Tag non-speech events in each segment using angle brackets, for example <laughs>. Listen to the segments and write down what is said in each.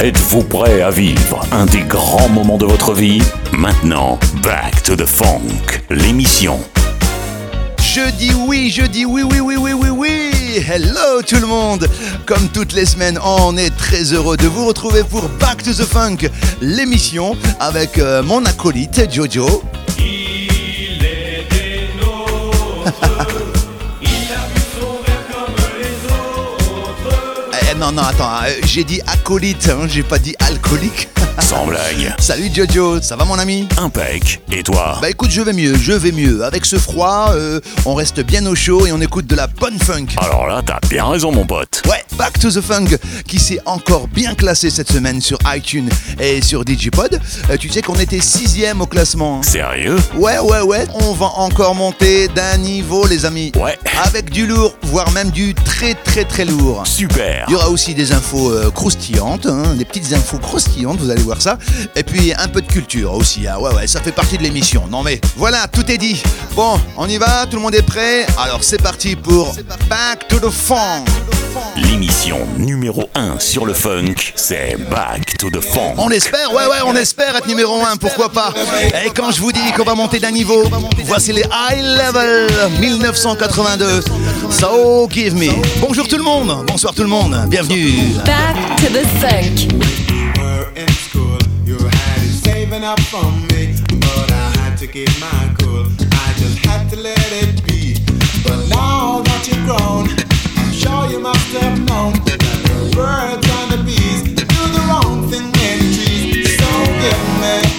Êtes-vous prêt à vivre un des grands moments de votre vie? Maintenant, Back to the Funk, l'émission. Je dis oui, je dis oui, oui, oui, oui, oui, oui. Hello tout le monde. Comme toutes les semaines, on est très heureux de vous retrouver pour Back to the Funk, l'émission avec euh, mon acolyte Jojo. Il était nôtre, non, non, attends, euh, j'ai dit acolyte, hein, j'ai pas dit alcoolique. Sans blague. Salut Jojo, ça va mon ami Impec. Et toi Bah écoute, je vais mieux, je vais mieux. Avec ce froid, euh, on reste bien au chaud et on écoute de la bonne funk. Alors là, t'as bien raison, mon pote. Ouais, Back to the Funk qui s'est encore bien classé cette semaine sur iTunes et sur Digipod. Euh, tu sais qu'on était sixième au classement. hein. Sérieux Ouais, ouais, ouais, on va encore monter d'un niveau, les amis. Ouais. Avec du lourd, voire même du très très très lourd. Super. Il y aura aussi des infos euh, croustillantes, hein, des petites infos croustillantes, vous allez voir ça. Et puis un peu de culture aussi, hein. ouais, ouais, ça fait partie de l'émission. Non mais voilà, tout est dit. Bon, on y va, tout le monde est prêt Alors c'est parti pour Back to the Funk. L'émission numéro 1 sur le funk, c'est Back to the Funk. On espère, ouais, ouais, on espère être numéro 1, pourquoi pas. Et quand je vous dis qu'on va monter d'un niveau, voici les High Level 1982. So give me. Bonjour tout le monde, bonsoir tout le monde, bienvenue. Back to the funk. Saving up for me, but I had to keep my cool. I just had to let it be. But now that you're grown, I'm sure you must have known that the birds and the bees do the wrong thing in trees. So give me,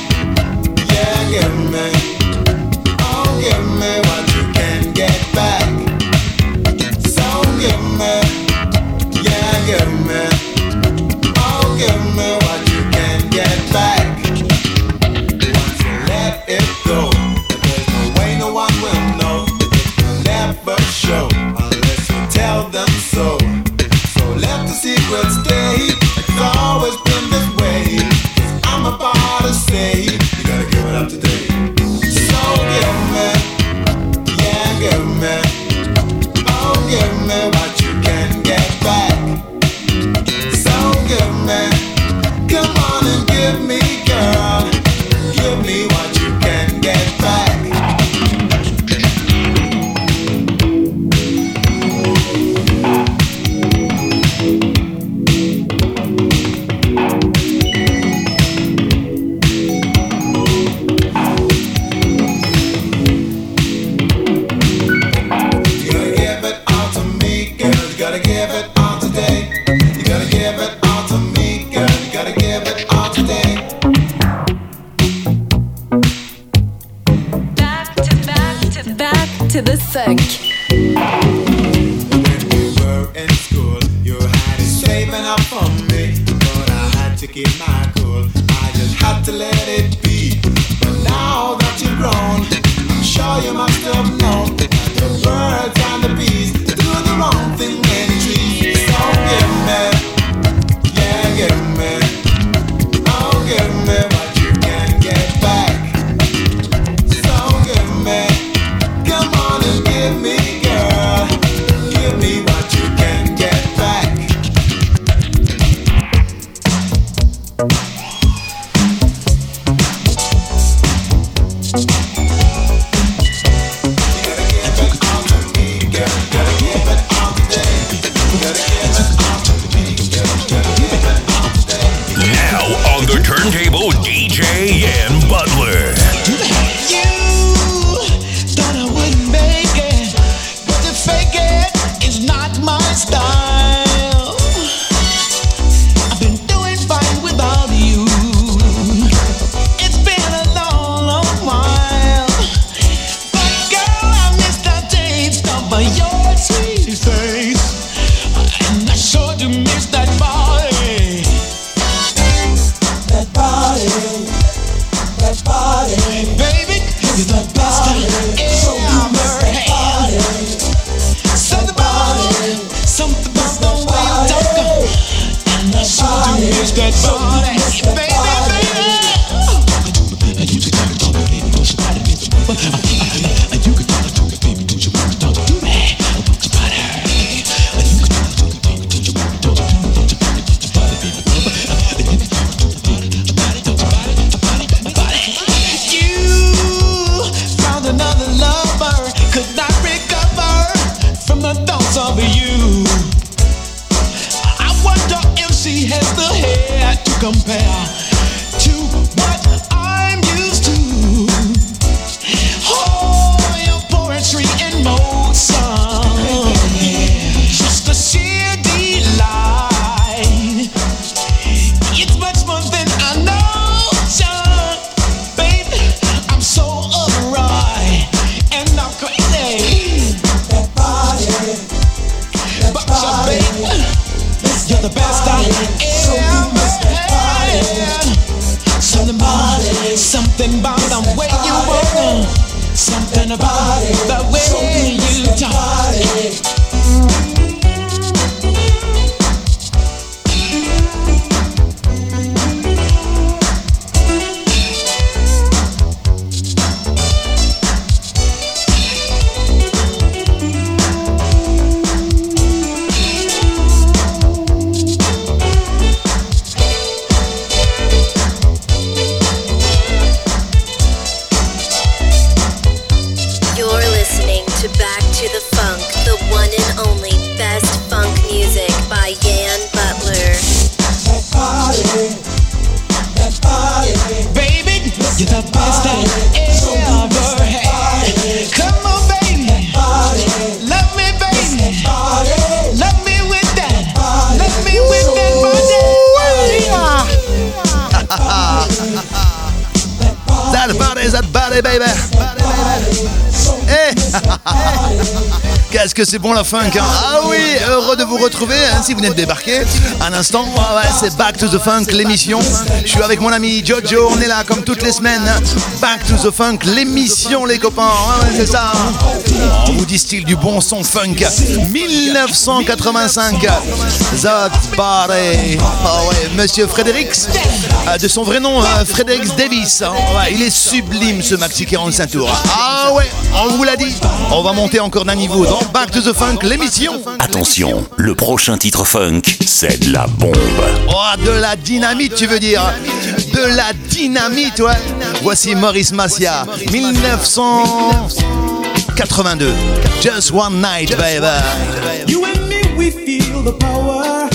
has the hair to compare. c'est bon la funk. Hein. Ah oui, heureux de vous retrouver vous venez de débarquer, un instant, ah c'est Back to the Funk, l'émission. Je suis avec mon ami Jojo, on est là comme toutes les semaines. Back to the Funk, l'émission, les copains. Ah c'est ça. On vous distille du bon son funk. 1985, The Party. Ouais, Monsieur Fredericks, euh, de son vrai nom, euh, Fredericks Davis. Ah il est sublime ce maxi 45 tours. Ah ouais, on vous l'a dit. On va monter encore d'un niveau dans Back to the Funk, l'émission. Attention, le prochain titre c'est de la bombe. Oh, de la dynamite, tu veux dire? De la dynamite, ouais. Voici Maurice Massia, 1982. Just one night, baby. You and me, we feel the power.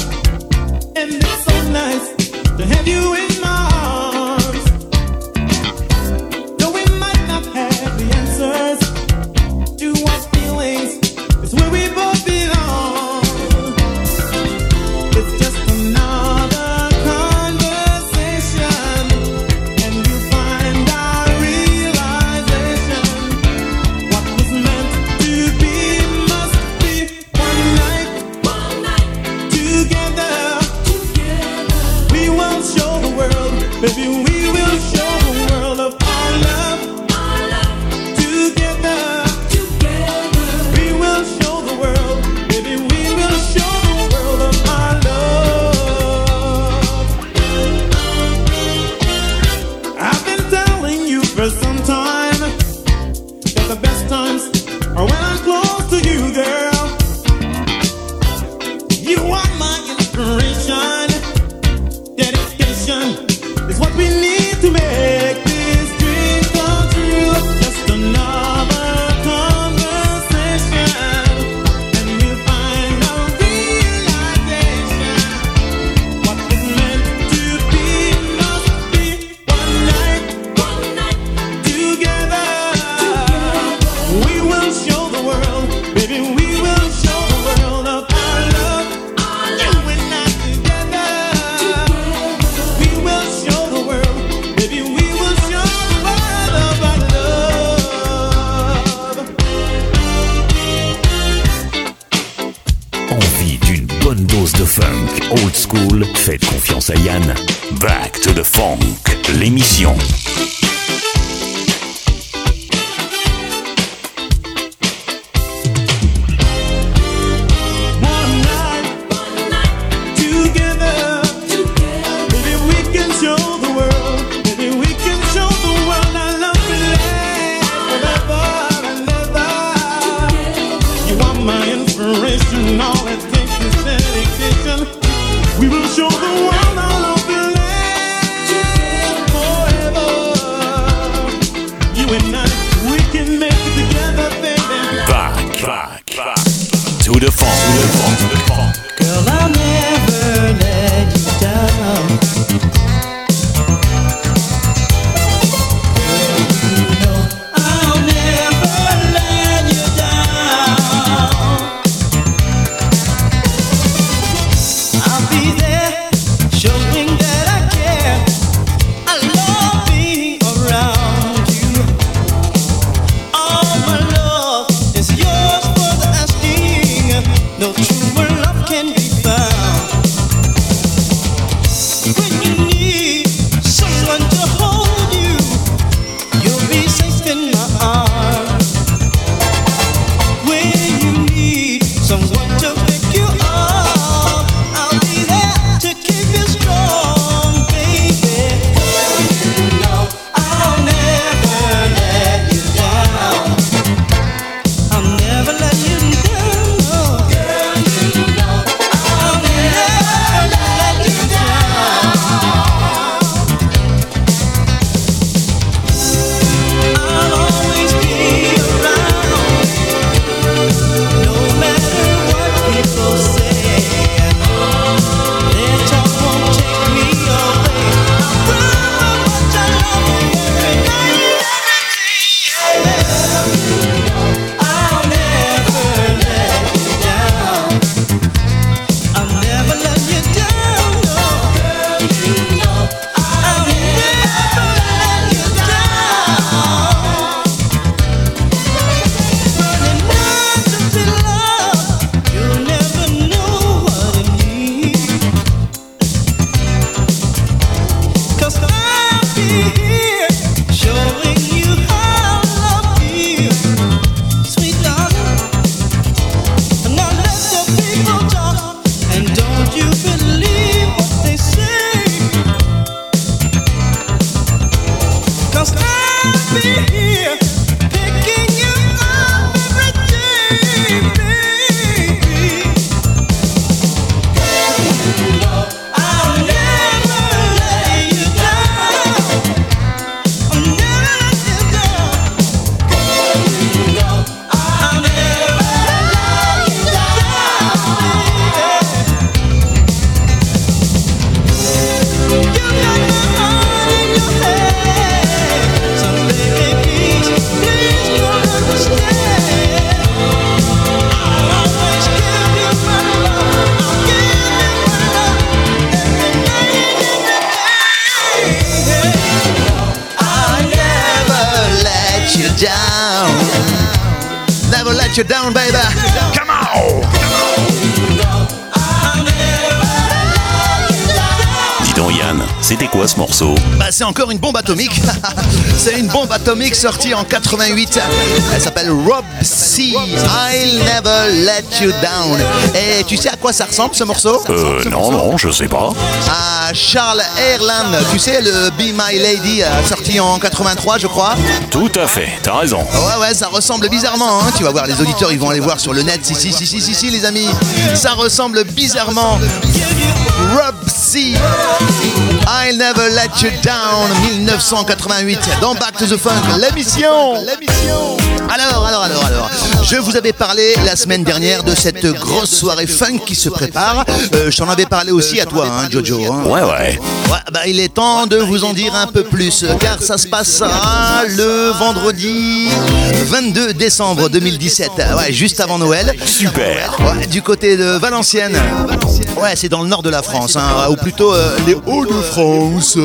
Never let you down, quoi ce morceau Bah, c'est encore une bombe atomique. <laughs> c'est une bombe atomique sortie en 88. Elle s'appelle Rob C. I'll never let you down. Et tu sais à quoi ça ressemble ce morceau? Euh, non, non, je sais pas. À Charles Airland. Tu sais, le Be My Lady, euh, sorti en 83, je crois? Tout à fait, t'as raison. Ouais, ouais, ça ressemble bizarrement. Hein. Tu vas voir, les auditeurs, ils vont aller voir sur le net. Si, si, si, si, si, si, les amis. Ça ressemble bizarrement. Rob C. I'll never let you down. 1988. Dans Back to the Funk, l'émission. Alors, alors, alors, alors. Je vous avais parlé la semaine dernière de cette grosse soirée funk qui se prépare. Euh, je t'en avais parlé aussi à toi, hein, Jojo. hein. Ouais, ouais. Ouais, bah, il est temps de vous en dire un peu plus, car ça se passera le vendredi 22 décembre 2017, ouais, juste avant Noël. Super. Ouais, du côté de Valenciennes. Ouais, c'est dans le nord de la France, hein, ou plutôt euh, les Hauts-de-France.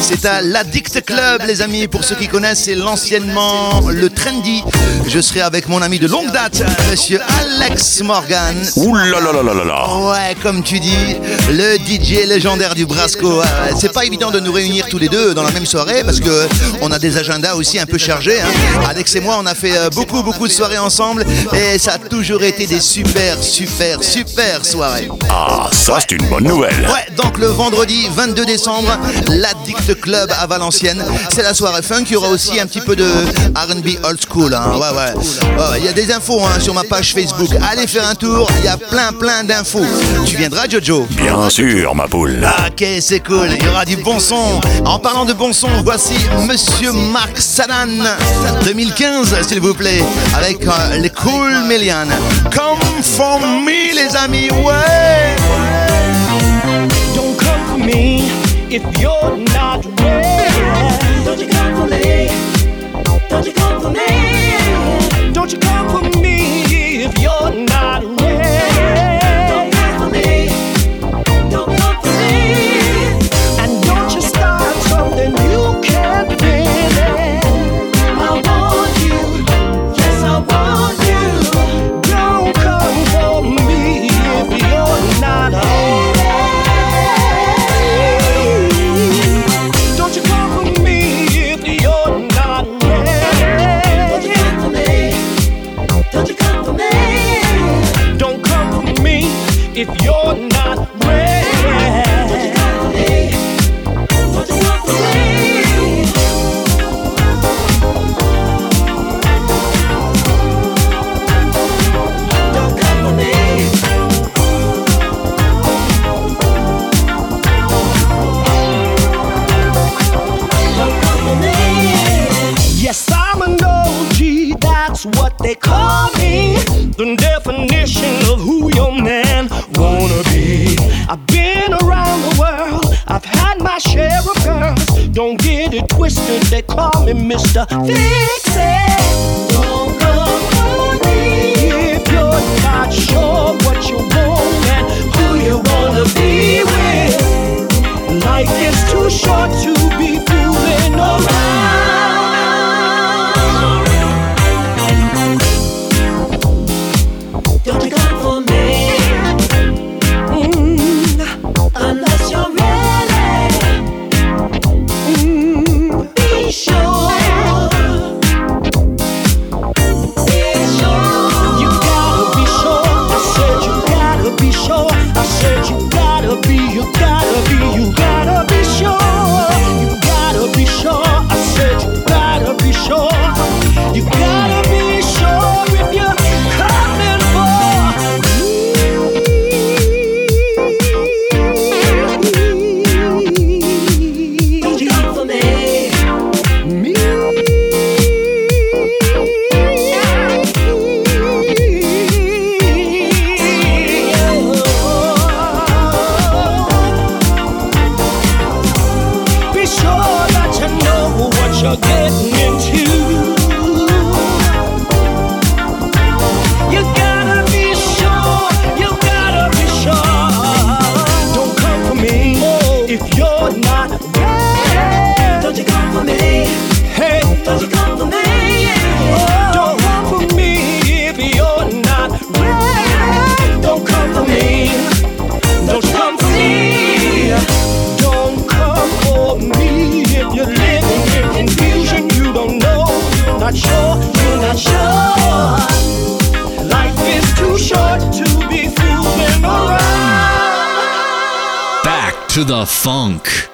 C'est à l'Addict Club, les amis. Pour ceux qui connaissent, c'est l'anciennement le Trendy. Je serai avec mon ami de longue date, monsieur Alex Morgan. Ouh là là là là là. Ouais, comme tu dis, le DJ légendaire du Brasco. C'est pas évident de nous réunir tous les deux dans la même soirée parce que on a des agendas aussi un peu chargés. hein. Alex et moi, on a fait euh, beaucoup, beaucoup de soirées ensemble et ça a toujours été des super, super, super soirées. Ah, ça c'est une bonne nouvelle. Ouais, donc le vendredi 22 décembre, l'Addict Club à Valenciennes. C'est la soirée funk. Il y aura aussi un petit peu de RB old school. hein. Ouais, ouais. Il y a des infos hein, sur ma page Facebook. Allez faire un tour. Il y a plein, plein d'infos. Tu viendras, Jojo? Bien sûr, ma poule. Ok, c'est cool. Il y aura du bon son. En parlant de bon son, voici Monsieur Mark Sadan 2015, s'il vous plaît, avec euh, les Cool Million. Come for me, les amis. Ouais. If you're not ready. Don't you come for me? Don't you come for me? Don't you come for me I've been around the world, I've had my share of girls. Don't get it twisted, they call me Mr. Fix It. Don't come for me if you're not sure what you want and who you wanna be with. Life is too short to be fooling around. To the funk.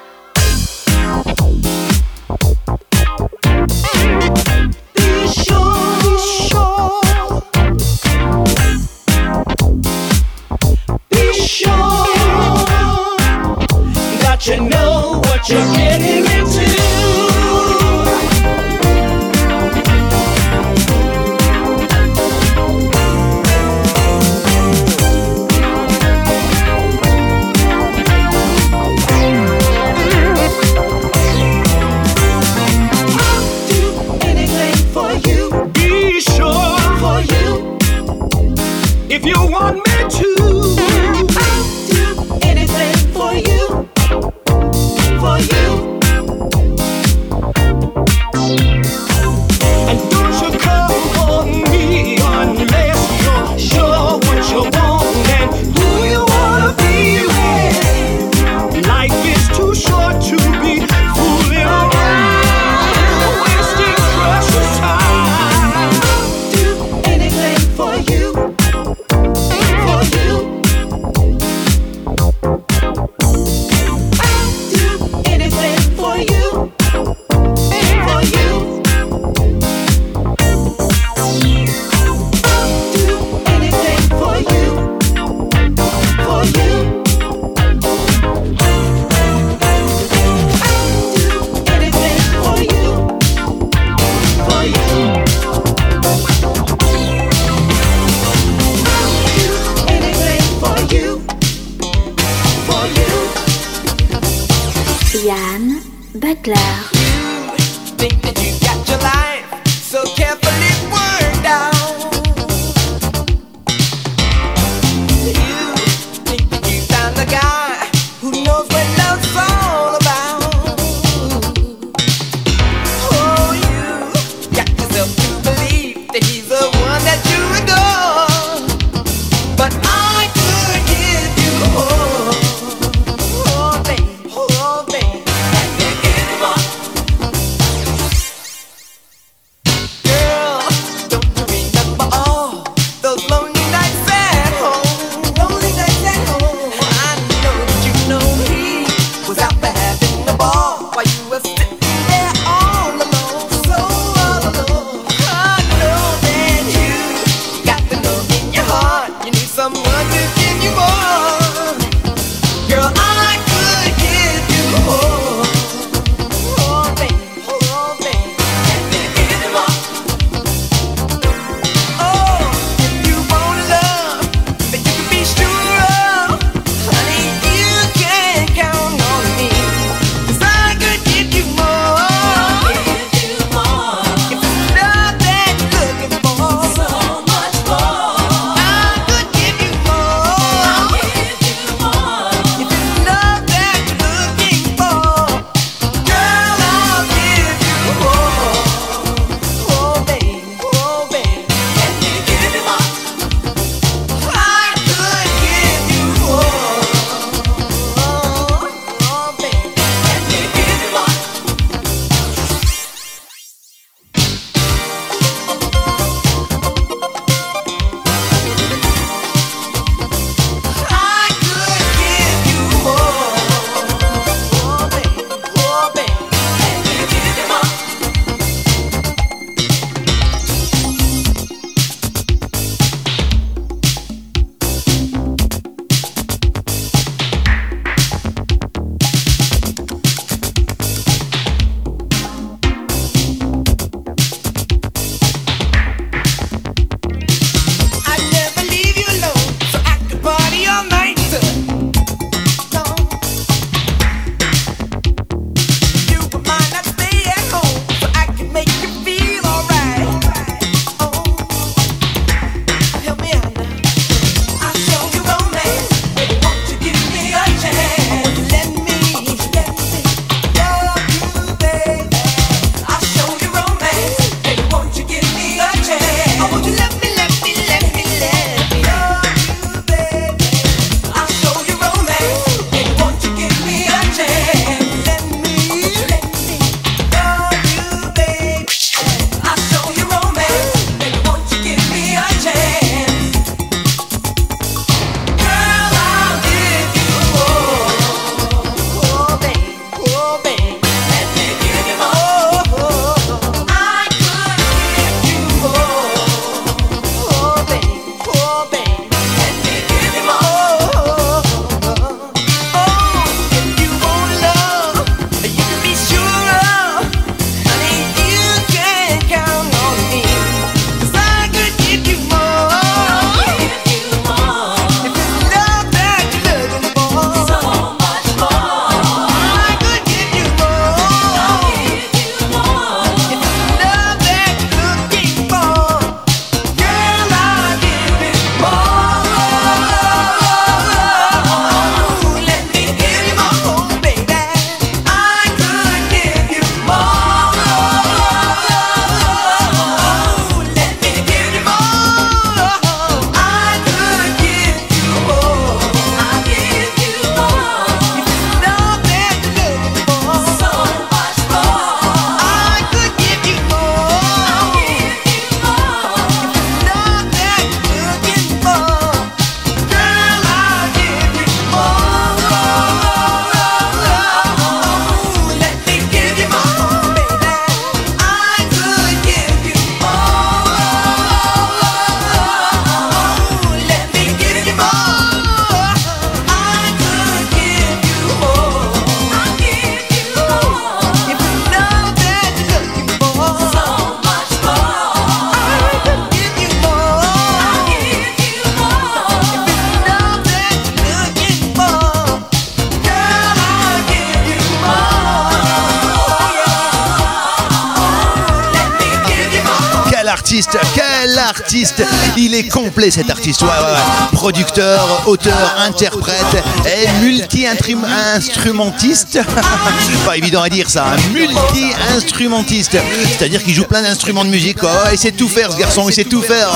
Yann Butler. You think that you got your life so careful. Cet artiste. Producteur, auteur, interprète et multi-instrumentiste. <laughs> Pas évident à dire ça, un multi-instrumentiste. C'est-à-dire qu'il joue plein d'instruments de musique, il sait tout faire ce garçon, il sait tout faire.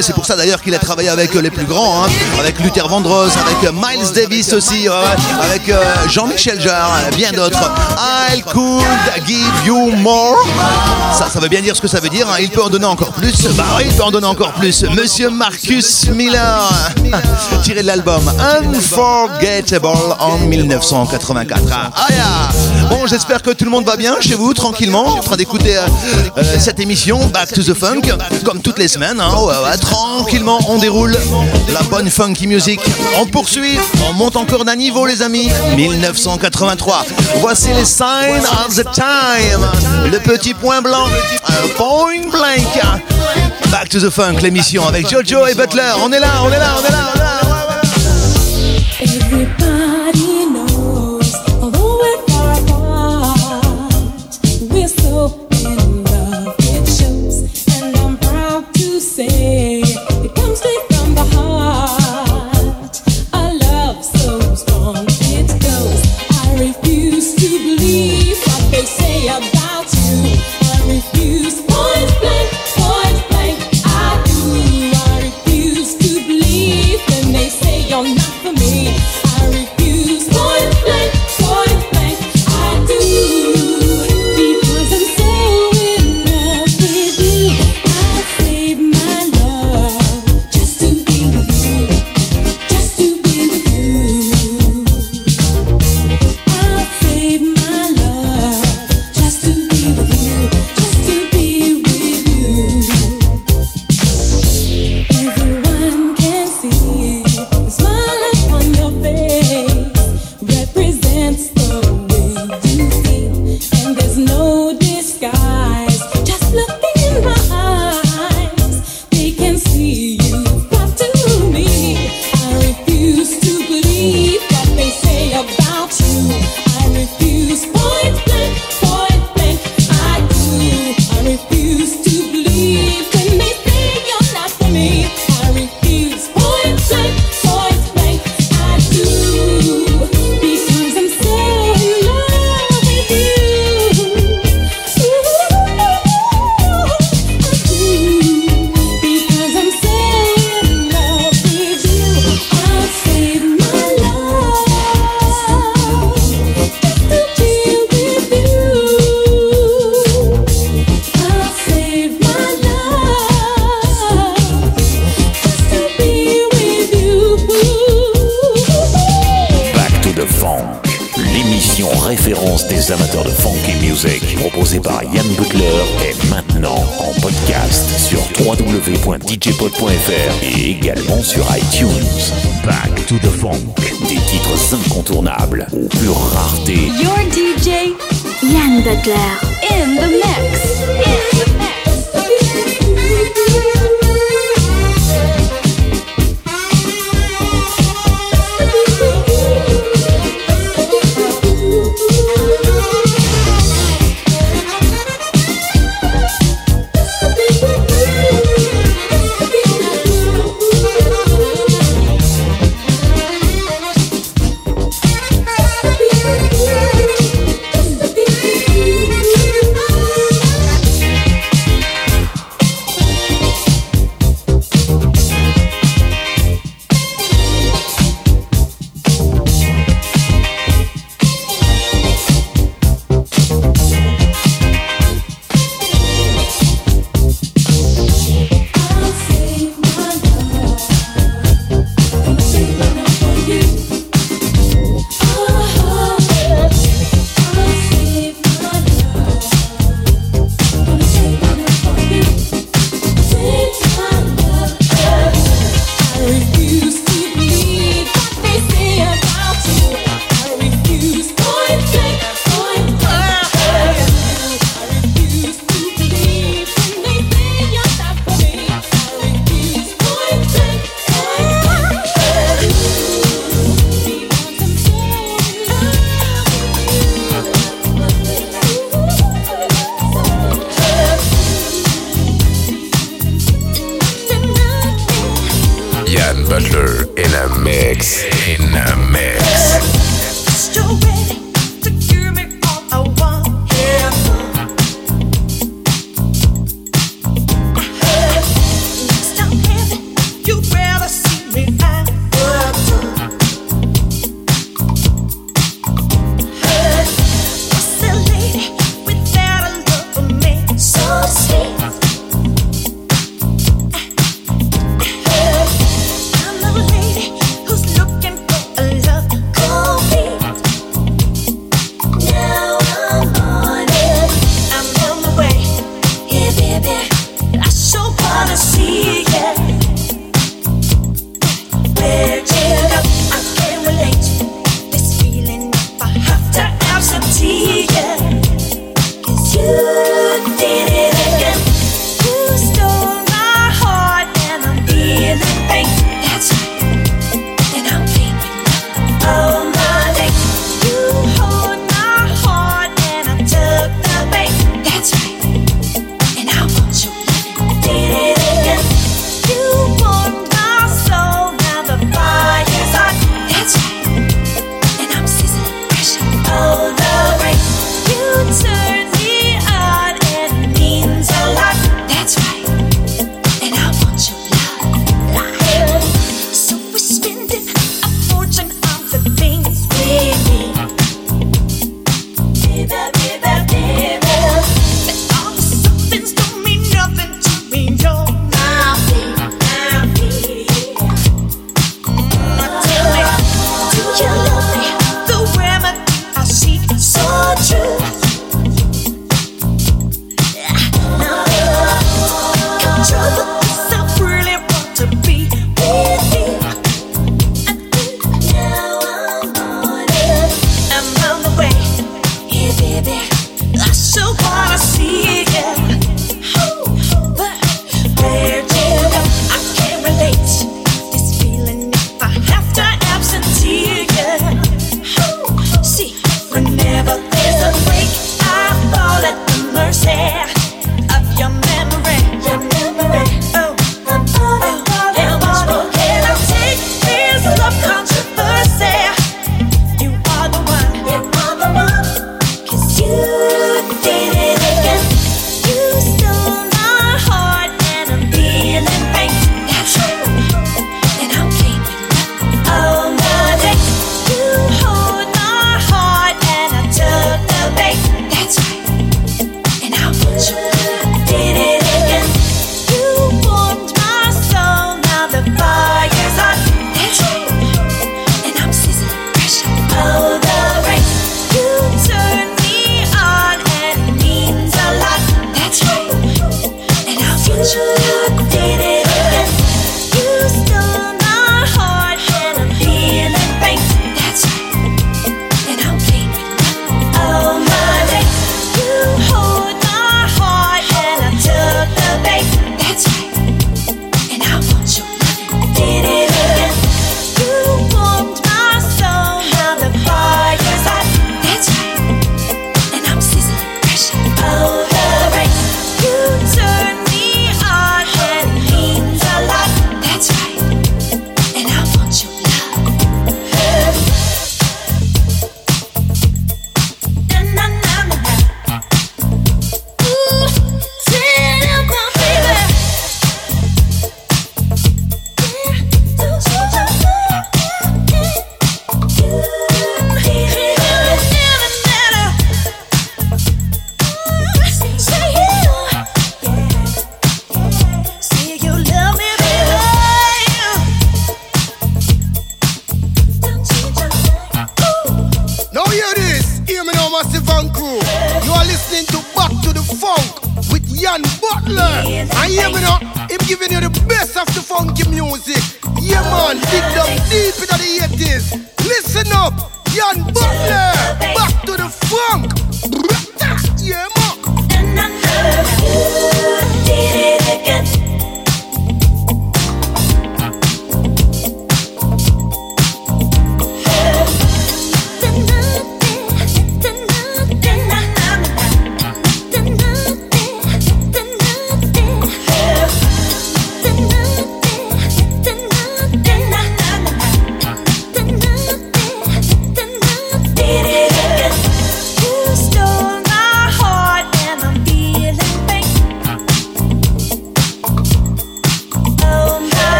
C'est pour ça d'ailleurs qu'il a travaillé avec les plus grands, hein. avec Luther Vandross, avec euh, Miles Davis aussi, avec euh, Jean-Michel Jarre, bien d'autres. I could give you more. Ça, ça veut bien dire ce que ça veut dire. hein. Il peut en donner encore plus. Bah il peut en donner encore plus. Monsieur Marcus Miller, <laughs> tiré de l'album Unforgettable en 1984. Ah, ah, yeah. Bon, j'espère que tout le monde va bien chez vous, tranquillement, en train d'écouter euh, euh, cette émission Back to the Funk, comme toutes les semaines. hein. Tranquillement, on déroule la bonne funky music. On poursuit, on monte encore d'un niveau, les amis. 1983. Voici les signs of the time. Le petit point blanc, un point blank. Back to the Funk, l'émission avec Jojo et Butler. On est là, on est là, on est là, on est là.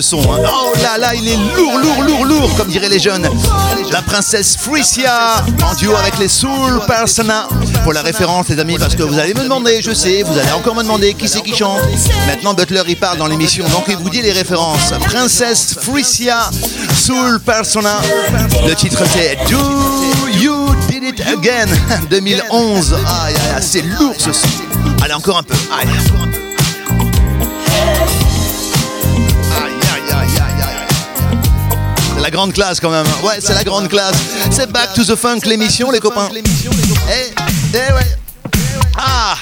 Son. hein. Oh là là, il est lourd, lourd, lourd, lourd, comme diraient les jeunes. La princesse Frisia en duo avec les Soul Persona. Pour la référence, les amis, parce que vous allez me demander, je sais, vous allez encore me demander qui c'est qui chante. Maintenant, Butler il parle dans l'émission, donc il vous dit les références. Princesse Frisia, Soul Persona. Le titre c'est Do You Did It Again <laughs> 2011. Aïe, aïe, aïe, c'est lourd ce son. Allez, encore un peu. Aïe. Aïe, grande classe quand même. Ouais, c'est la grande classe. C'est Back to the Funk l'émission, les copains. Eh, eh ouais. Ah,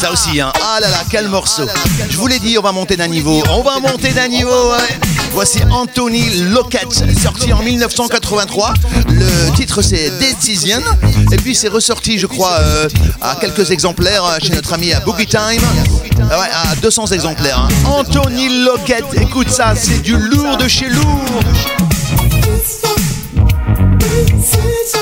ça aussi, hein. Ah là là, quel morceau. Je vous l'ai dit, on va monter d'un niveau. On va monter d'un niveau, ouais. Voici Anthony Lockett, sorti en 1983. Le titre c'est Decision. Et puis c'est ressorti, je crois, euh, à quelques exemplaires euh, chez notre ami à Boogie Time. Ah Ouais, à 200 exemplaires. hein. Anthony Lockett, écoute ça, c'est du lourd de chez lourd. 自己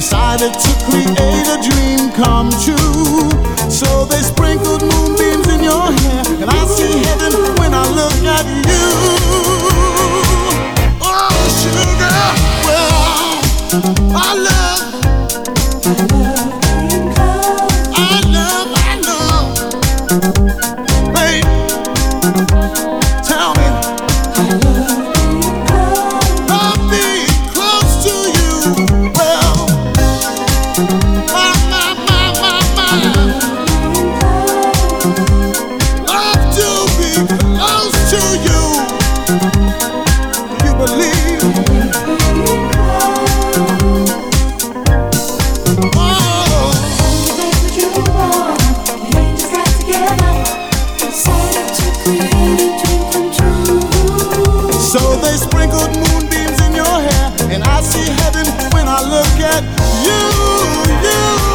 decided to create when I look at you, you.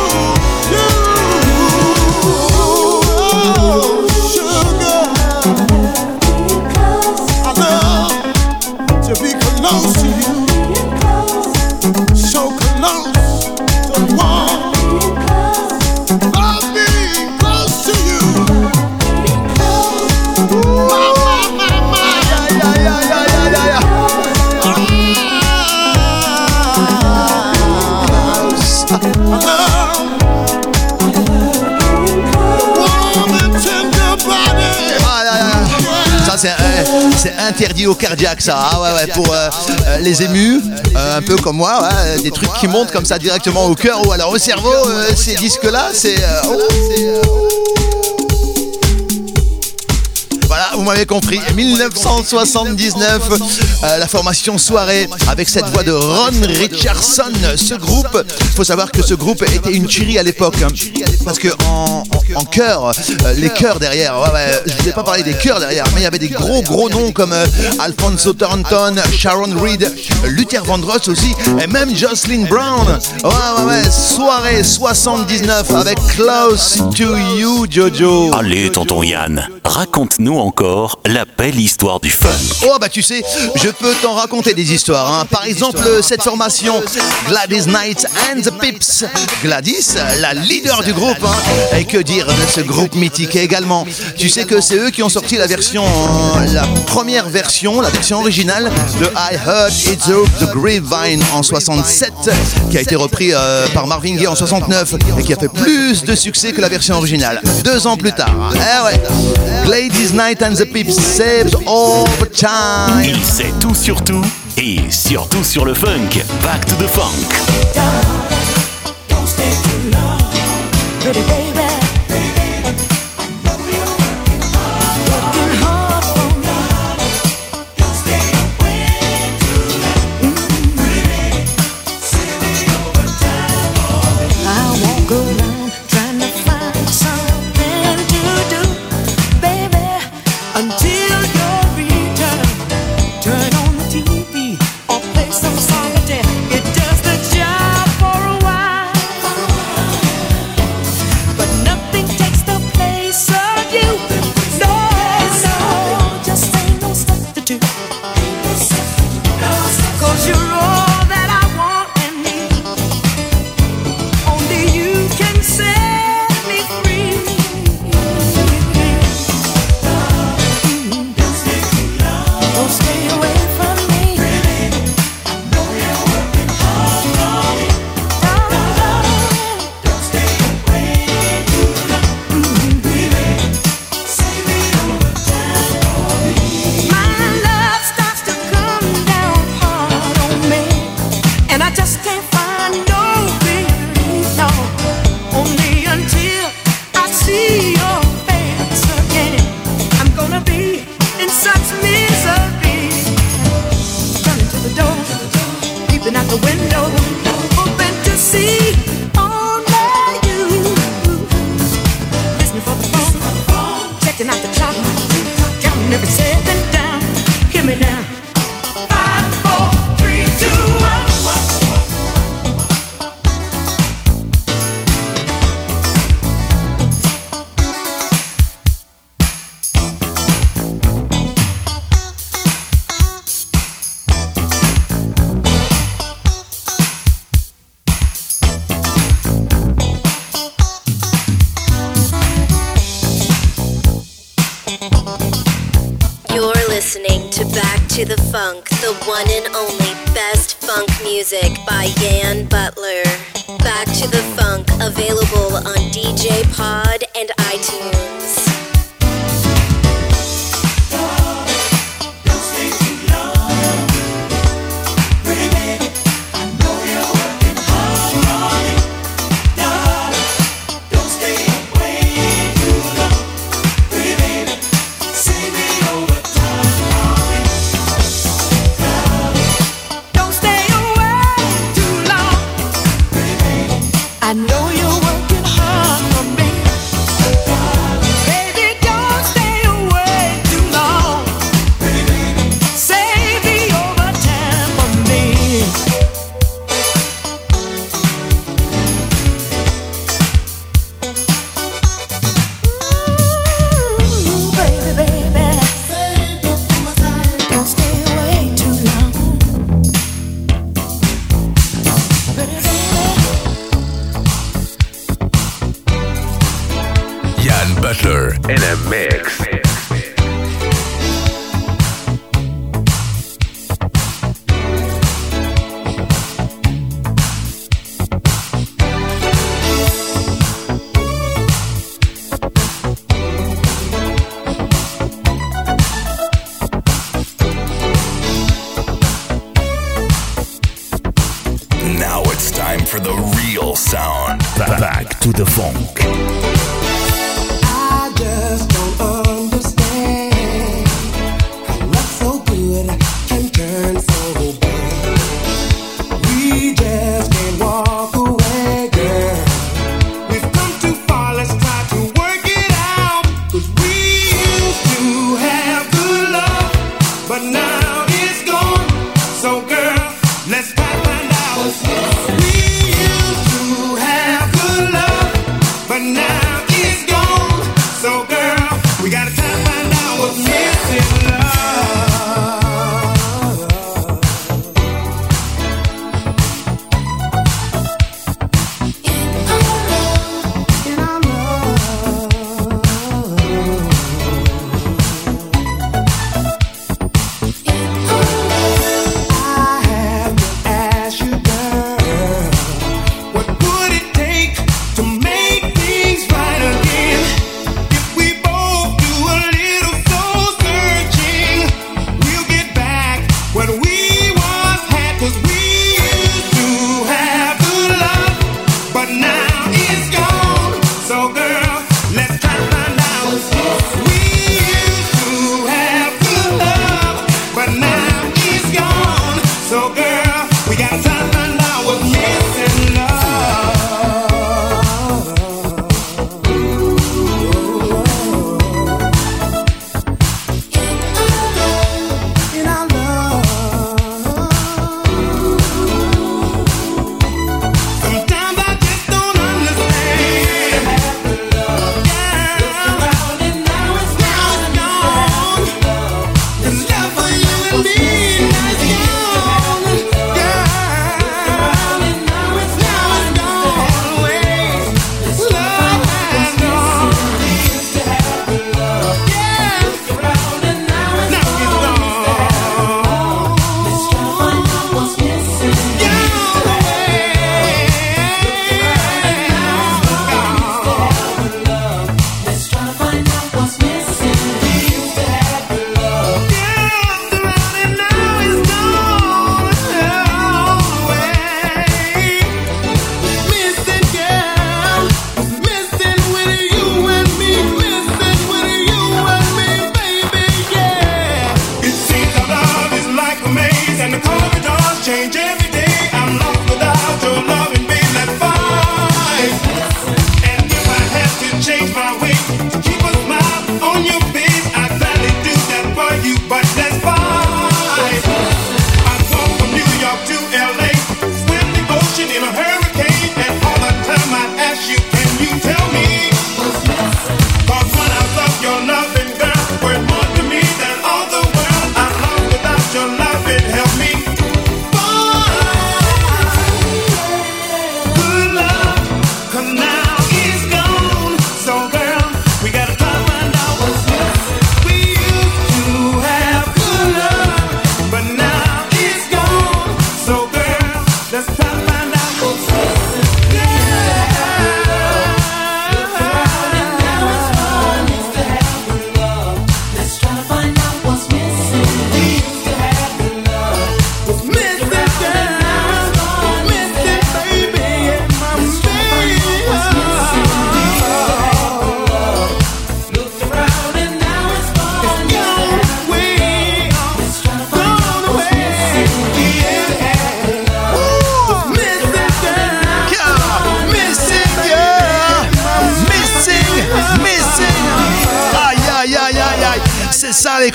Interdit au cardiaque, ça. Ah, ouais, ouais, pour euh, euh, les émus, euh, un peu comme moi, des trucs qui montent comme ça directement au cœur ou alors au cerveau. ces disques-là, c'est. oh, Voilà, vous m'avez compris. 1979, euh, la formation Soirée avec cette voix de Ron Richardson. Ce groupe, il faut savoir que ce groupe était une tuerie à l'époque. hein, parce que en, en, chœur, euh, les chœurs derrière, ouais, ouais, je ne voulais pas parler des chœurs derrière, mais il y avait des gros gros noms comme euh, Alfonso Thornton, Sharon Reed, Luther Vandross aussi, et même Jocelyn Brown. Ouais, ouais, ouais, Soirée 79 avec Close to You, Jojo. Allez, tonton Yann, raconte-nous encore la belle histoire du funk. Oh bah tu sais, je peux t'en raconter des histoires. hein. Par exemple, cette formation Gladys Knight and the Pips. Gladys, la leader du groupe. hein. Et que dire de ce groupe mythique également Tu sais que c'est eux qui ont sorti la version, la première version, la version originale de I Heard It's Up the Grapevine en 67, qui a été repris euh, par Marvin Gaye en 69 et qui a fait plus de succès que la version originale. Deux ans plus tard. Eh ouais. Gladys Knight and the Pips saves all the time. Il sait tout sur tout et surtout sur le funk. Back to the funk. Pretty baby. Funk, the one and only best funk music by Yan Butler. Back to the Funk, available on DJ Pod and iTunes. sound. Back to the funk.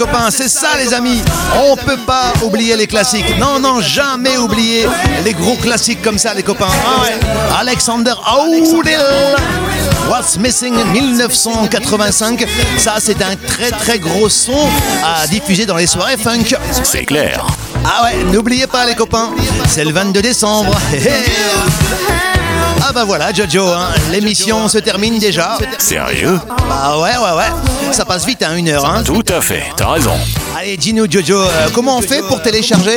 Copains, c'est ça les amis. On peut pas oublier les classiques. Non, non, jamais oublier les gros classiques comme ça les copains. Ah ouais. Alexander Audel. What's Missing 1985. Ça, c'est un très très gros son à diffuser dans les soirées funk. C'est clair. Ah ouais, n'oubliez pas les copains, c'est le 22 décembre. Ah bah voilà Jojo, hein, l'émission se termine déjà. Sérieux Bah ouais ouais ouais, ça passe vite à une heure. Hein. Tout à fait, t'as raison. Allez dis-nous Jojo, euh, comment on fait pour télécharger?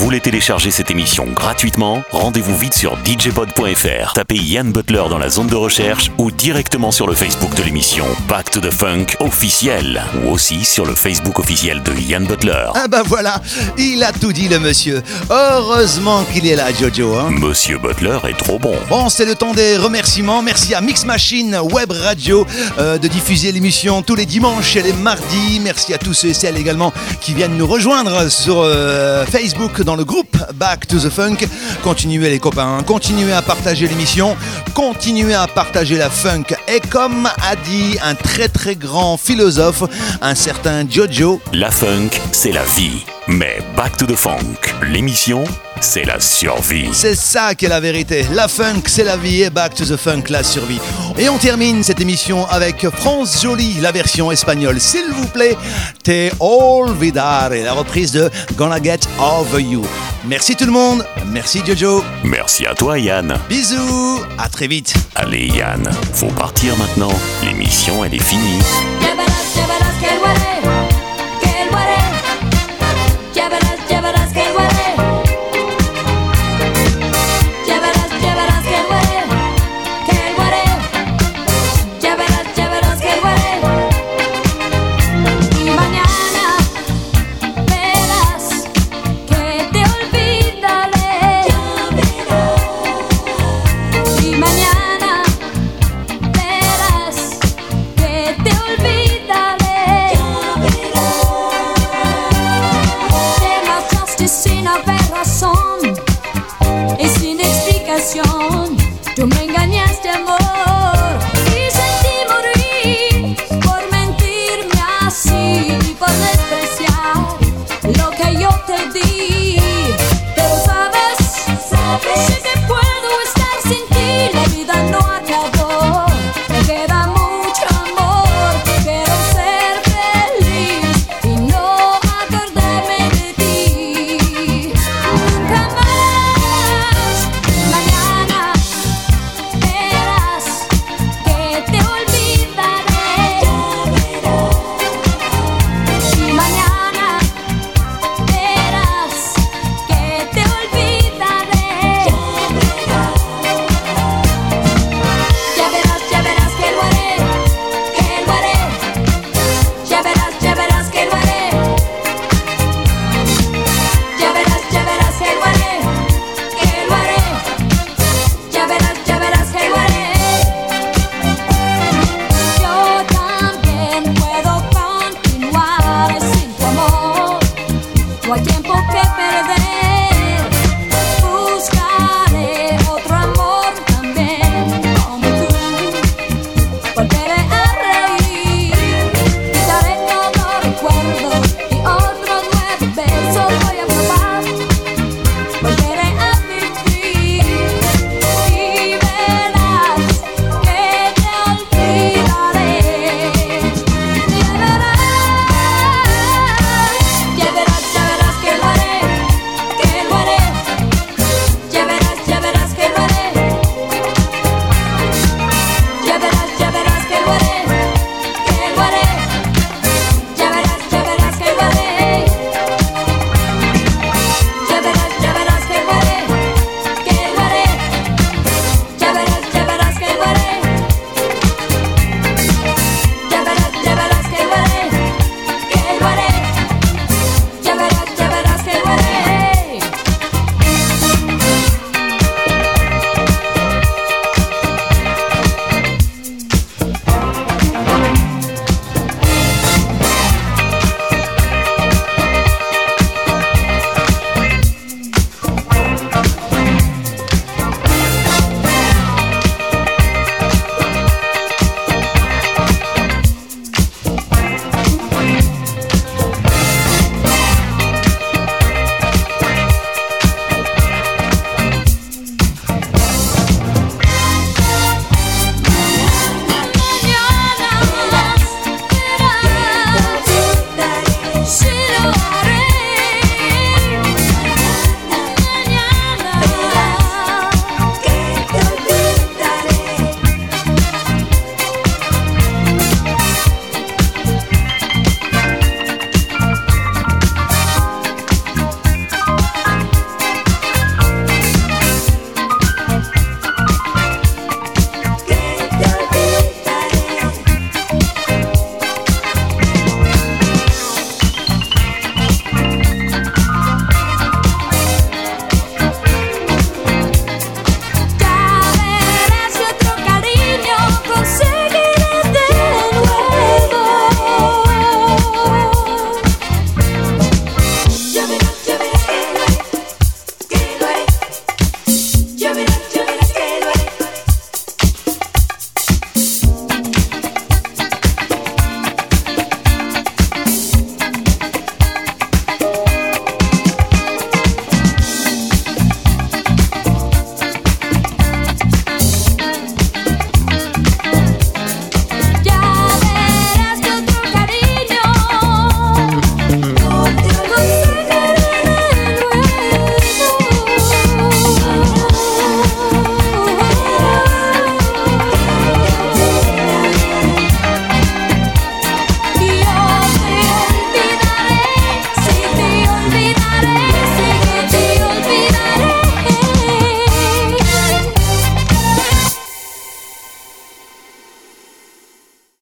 Voulez télécharger cette émission gratuitement, rendez-vous vite sur djpod.fr. Tapez Yann Butler dans la zone de recherche ou directement sur le Facebook de l'émission Back to the Funk officiel ou aussi sur le Facebook officiel de Yann Butler. Ah bah voilà, il a tout dit le monsieur. Heureusement qu'il est là Jojo. Hein. Monsieur Butler est trop bon. Bon, c'est le temps des remerciements. Merci à Mix Machine Web Radio euh, de diffuser l'émission tous les dimanches et les mardis. Merci à tous ceux et celles également qui viennent nous rejoindre sur euh, Facebook dans le groupe Back to the Funk. Continuez les copains, continuez à partager l'émission, continuez à partager la funk. Et comme a dit un très très grand philosophe, un certain Jojo, La funk, c'est la vie. Mais Back to the Funk, l'émission, c'est la survie. C'est ça qui est la vérité. La funk, c'est la vie et back to the funk, la survie. Et on termine cette émission avec France Jolie, la version espagnole. S'il vous plaît, Te olvidare, la reprise de Gonna Get Over You. Merci tout le monde. Merci Jojo. Merci à toi Yann. Bisous. À très vite. Allez Yann, faut partir maintenant. L'émission, elle est finie.